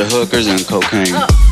bunch of hookers and cocaine.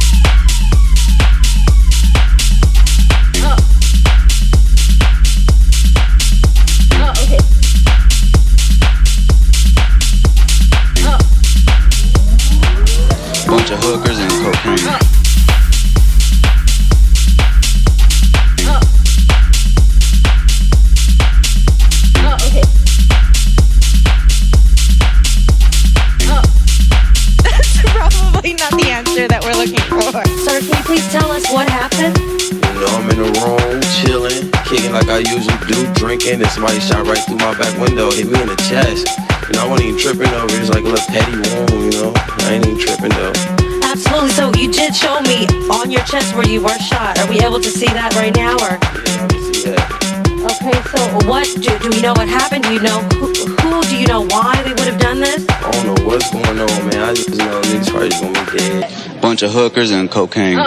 Somebody shot right through my back window, hit me in the chest. And I wasn't even tripping over it. It's like a little petty wound, you know? I ain't even tripping though. Absolutely. So you did show me on your chest where you were shot. Are we able to see that right now, or? Yeah, yeah. Okay. So what do, do we know? What happened? Do you know who, who? Do you know why they would have done this? I don't know what's going on, man. I just know these probably gonna be dead. Bunch of hookers and cocaine.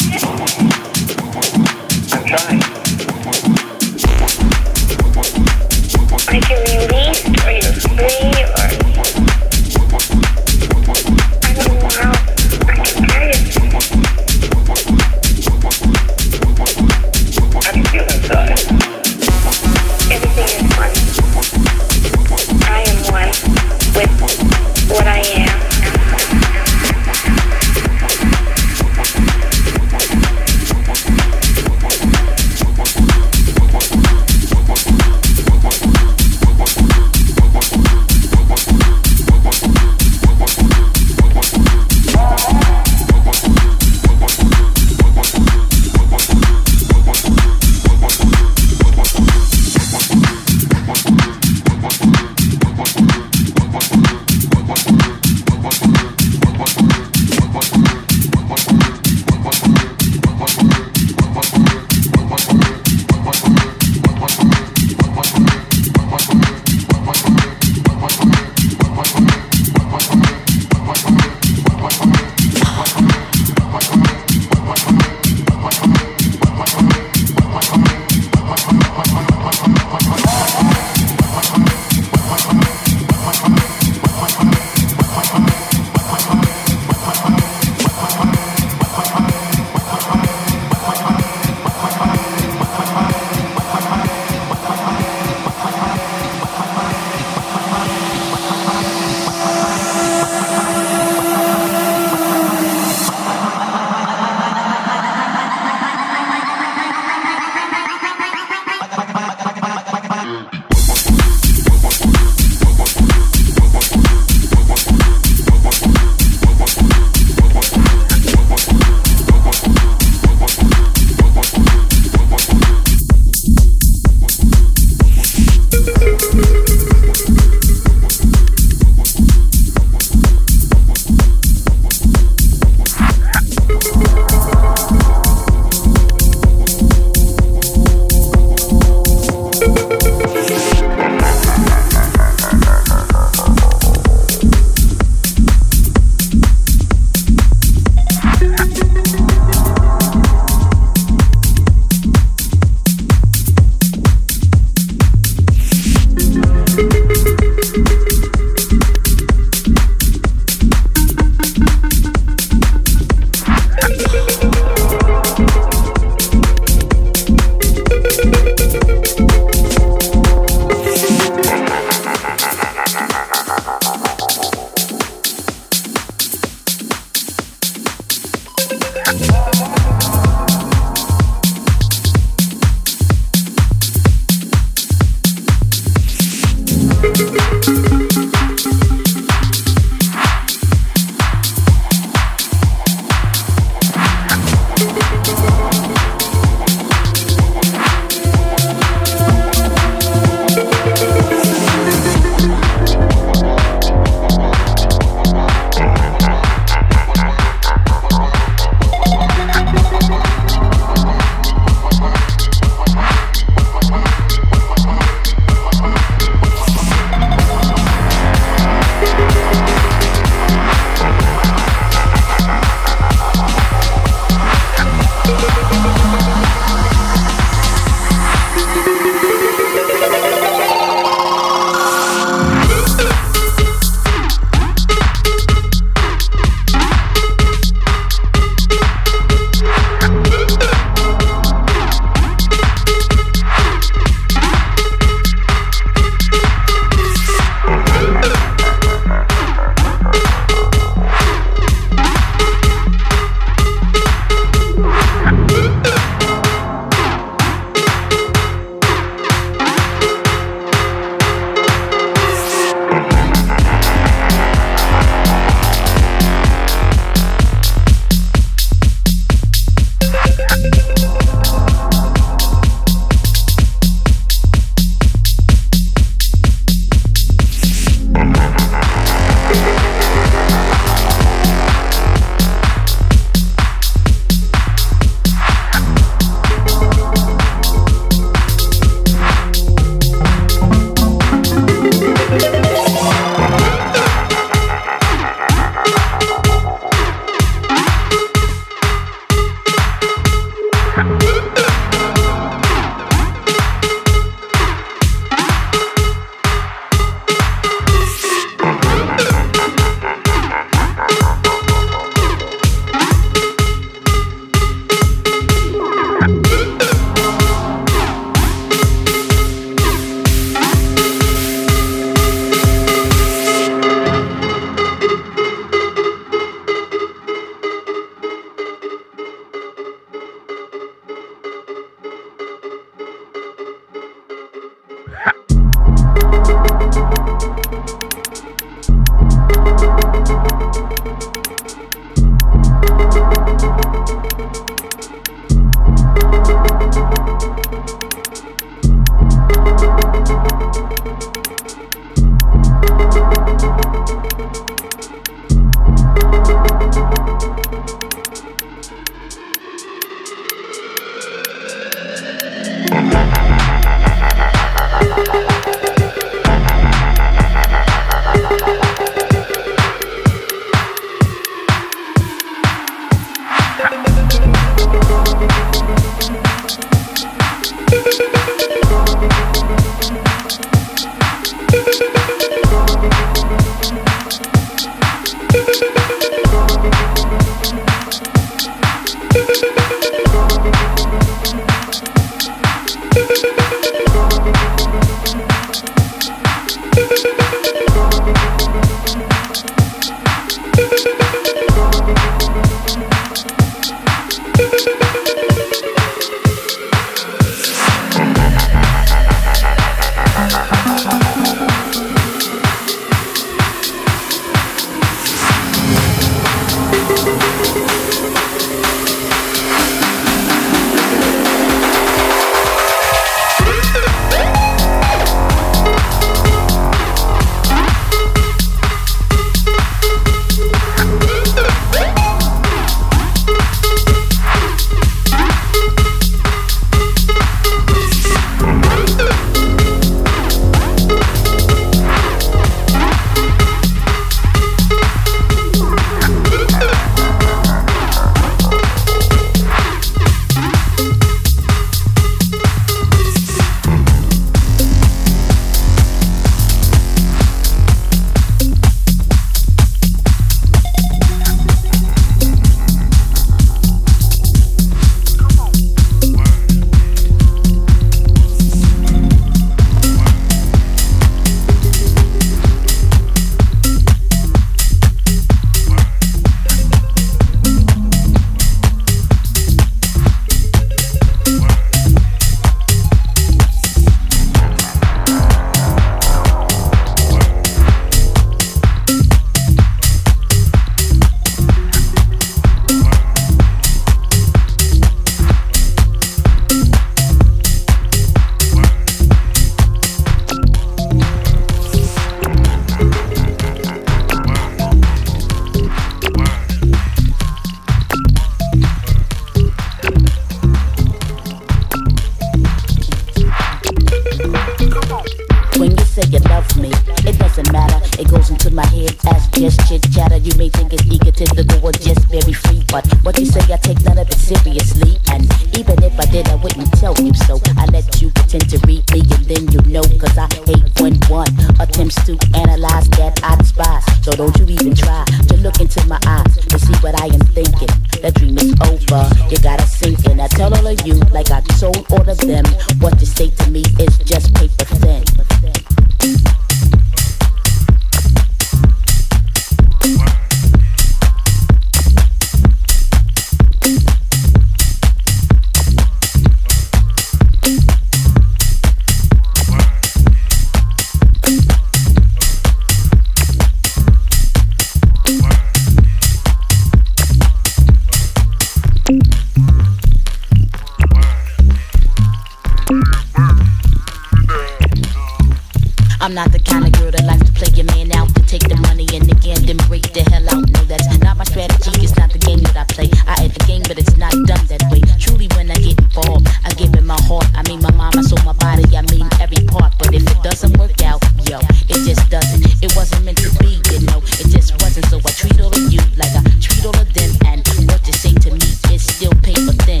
I'm not the kind of girl that likes to play your man out to take the money and again then break the hell out. No, that's not my strategy. It's not the game that I play. I add the game, but it's not done that way. Truly, when I get involved, I give it my heart. I mean my mind, my soul, my body. I mean every part. But if it doesn't work out, yo, it just doesn't. It wasn't meant to be, you know. It just wasn't. So I treat all of you like I treat all of them. And what you say to me is still paper thin.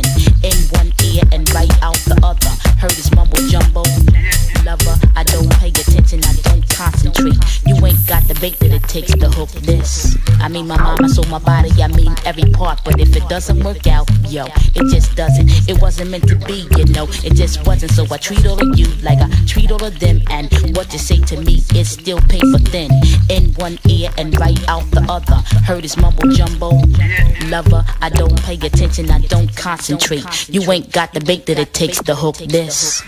Bait that it takes to hook this. I mean my my soul, my body, I mean every part. But if it doesn't work out, yo, it just doesn't. It wasn't meant to be, you know. It just wasn't. So I treat all of you like I treat all of them. And what you say to me is still paper thin. In one ear and right out the other. Heard this mumble jumbo. Lover, I don't pay attention, I don't concentrate. You ain't got the bait that it takes to hook this.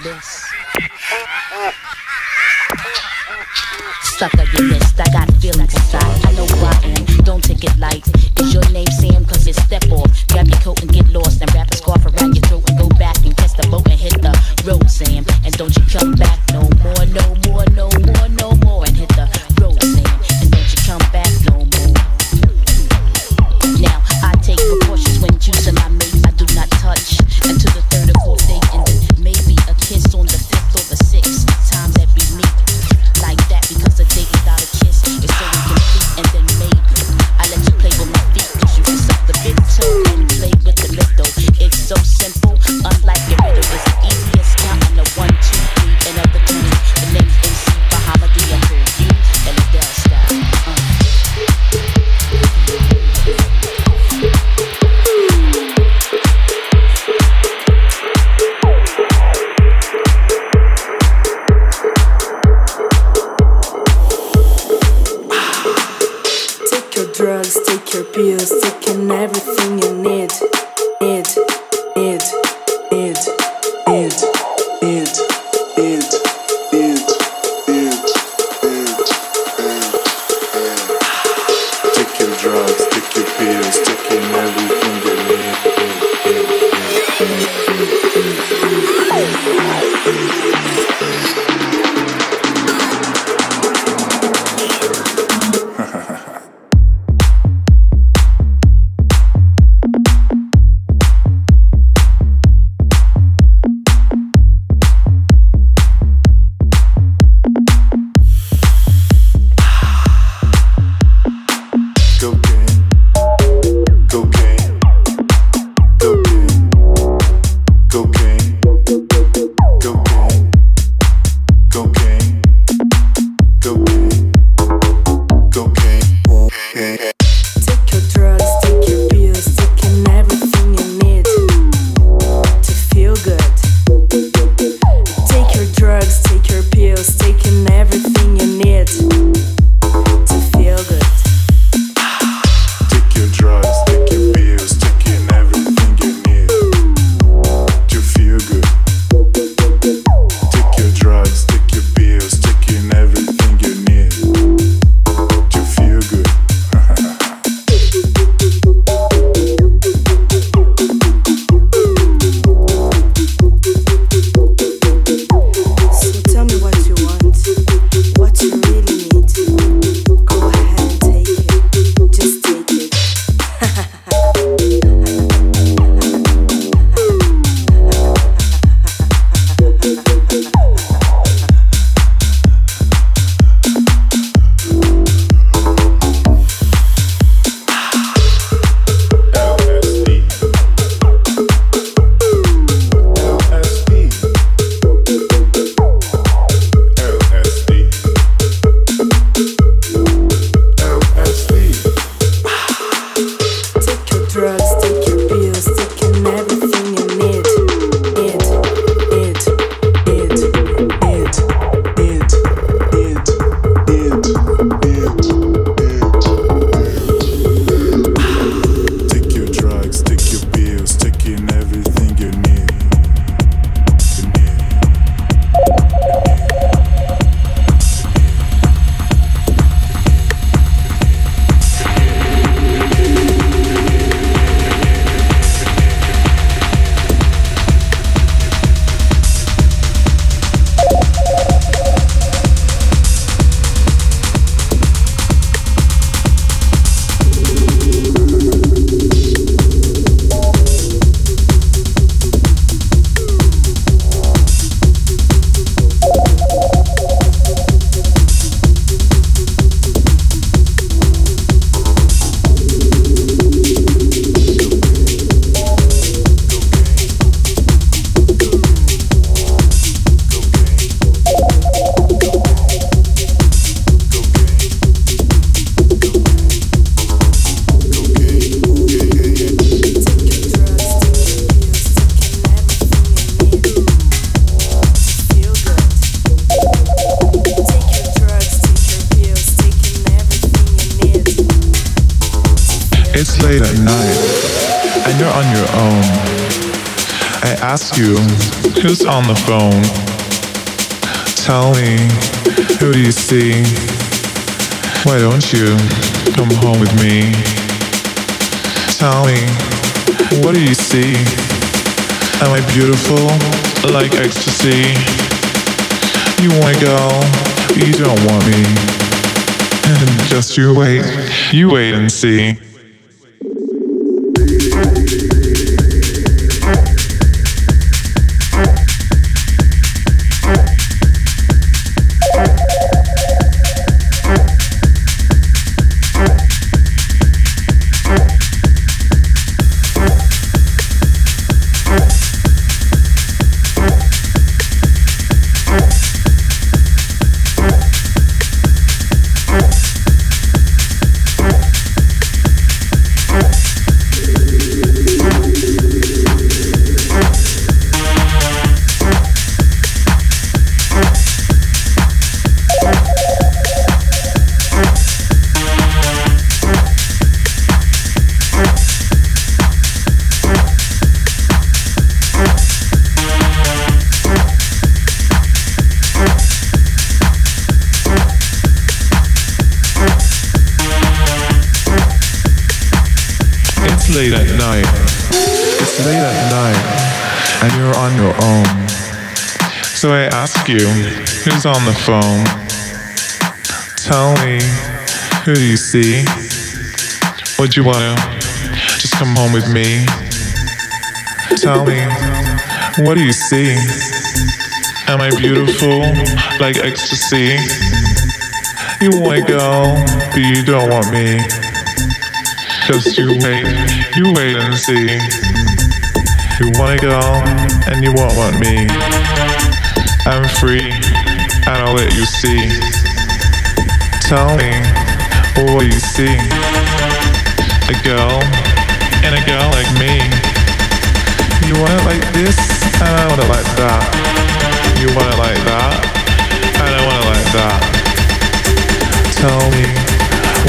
Sucker, you missed. I got feelings inside. I know who I am. Don't take it light. Is your name Sam? Cause it's step off. Grab your coat and get lost. And wrap a scarf around your throat and go back and catch the boat and hit the road, Sam. And don't you come back no more, no more, no more, no more. And hit the see. Who's on the phone? Tell me, who do you see? Would you wanna just come home with me? Tell me, what do you see? Am I beautiful, like ecstasy? You wanna go, but you don't want me. Just you wait, you wait and see. You wanna go, and you won't want me. I'm free, and I'll let you see. Tell me, what you see? A girl, and a girl like me. You want it like this, and I want it like that. You want it like that, and I want it like that. Tell me,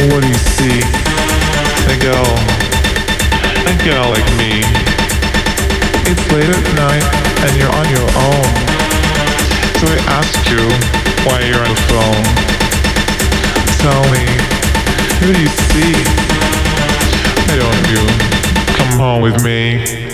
what do you see? A girl, a girl like me. It's late at night, and you're on your own. I asked you why you're on the phone. Tell me, who do you see? Why don't you come home with me?